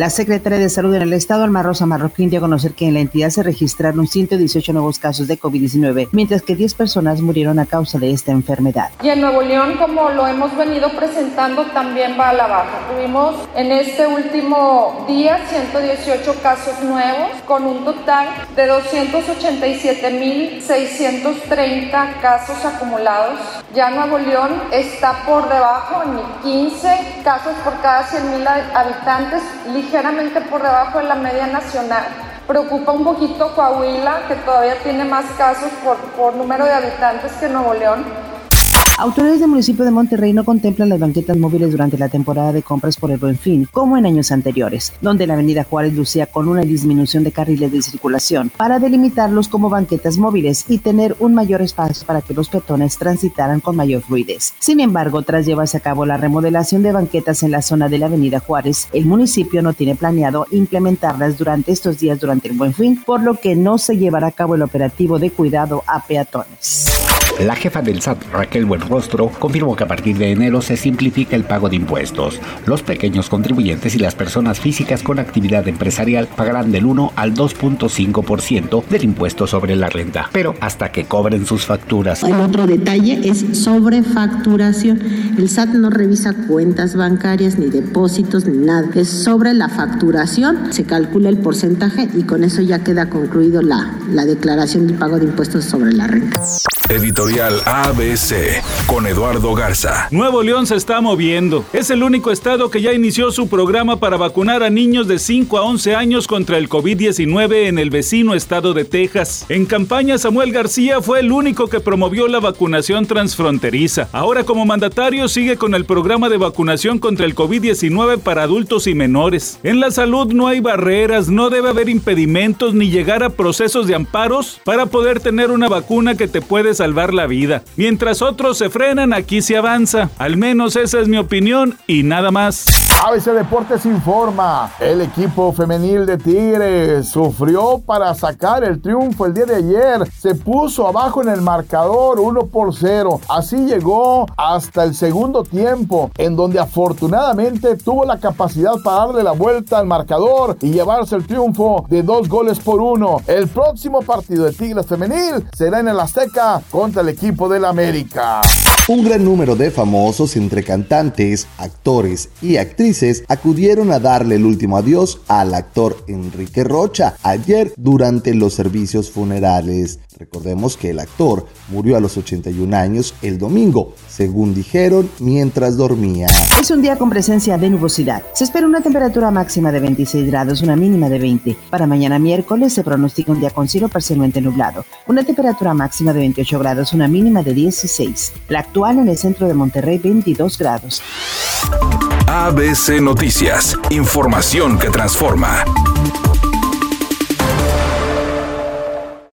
La secretaria de Salud en el Estado, Alma Rosa Marroquín, dio a conocer que en la entidad se registraron 118 nuevos casos de COVID-19, mientras que 10 personas murieron a causa de esta enfermedad. Y en Nuevo León, como lo hemos venido presentando, también va a la baja. Tuvimos en este último día 118 casos nuevos, con un total de 287.630 casos acumulados. Ya Nuevo León está por debajo, en 15 casos por cada 100.000 habitantes por debajo de la media nacional. Preocupa un poquito Coahuila, que todavía tiene más casos por, por número de habitantes que Nuevo León Autoridades del municipio de Monterrey no contemplan las banquetas móviles durante la temporada de compras por el Buen Fin, como en años anteriores, donde la avenida Juárez lucía con una disminución de carriles de circulación, para delimitarlos como banquetas móviles y tener un mayor espacio para que los peatones transitaran con mayor fluidez. Sin embargo, tras llevarse a cabo la remodelación de banquetas en la zona de la avenida Juárez, el municipio no tiene planeado implementarlas durante estos días durante el Buen Fin, por lo que no se llevará a cabo el operativo de cuidado a peatones. La jefa del SAT, Raquel Buenrostro, confirmó que a partir de enero se simplifica el pago de impuestos. Los pequeños contribuyentes y las personas físicas con actividad empresarial pagarán del 1 al 2.5% del impuesto sobre la renta, pero hasta que cobren sus facturas. El otro detalle es sobre facturación. El SAT no revisa cuentas bancarias, ni depósitos, ni nada. Es sobre la facturación. Se calcula el porcentaje y con eso ya queda concluido la, la declaración del pago de impuestos sobre la renta. Editorial ABC con Eduardo Garza. Nuevo León se está moviendo. Es el único estado que ya inició su programa para vacunar a niños de 5 a 11 años contra el COVID-19 en el vecino estado de Texas. En campaña, Samuel García fue el único que promovió la vacunación transfronteriza. Ahora como mandatario sigue con el programa de vacunación contra el COVID-19 para adultos y menores. En la salud no hay barreras, no debe haber impedimentos ni llegar a procesos de amparos para poder tener una vacuna que te puede salvar la vida. Mientras otros se frenan, aquí se avanza. Al menos esa es mi opinión y nada más. ABC Deportes informa, el equipo femenil de Tigres sufrió para sacar el triunfo el día de ayer. Se puso abajo en el marcador 1 por 0. Así llegó hasta el segundo tiempo, en donde afortunadamente tuvo la capacidad para darle la vuelta al marcador y llevarse el triunfo de dos goles por uno. El próximo partido de Tigres femenil será en el Azteca contra el equipo del América. Un gran número de famosos entre cantantes, actores y actrices acudieron a darle el último adiós al actor Enrique Rocha ayer durante los servicios funerales. Recordemos que el actor murió a los 81 años el domingo, según dijeron, mientras dormía. Es un día con presencia de nubosidad. Se espera una temperatura máxima de 26 grados, una mínima de 20. Para mañana miércoles se pronostica un día con cielo parcialmente nublado. Una temperatura máxima de 28 grados, una mínima de 16. La actual en el centro de Monterrey, 22 grados. ABC Noticias. Información que transforma.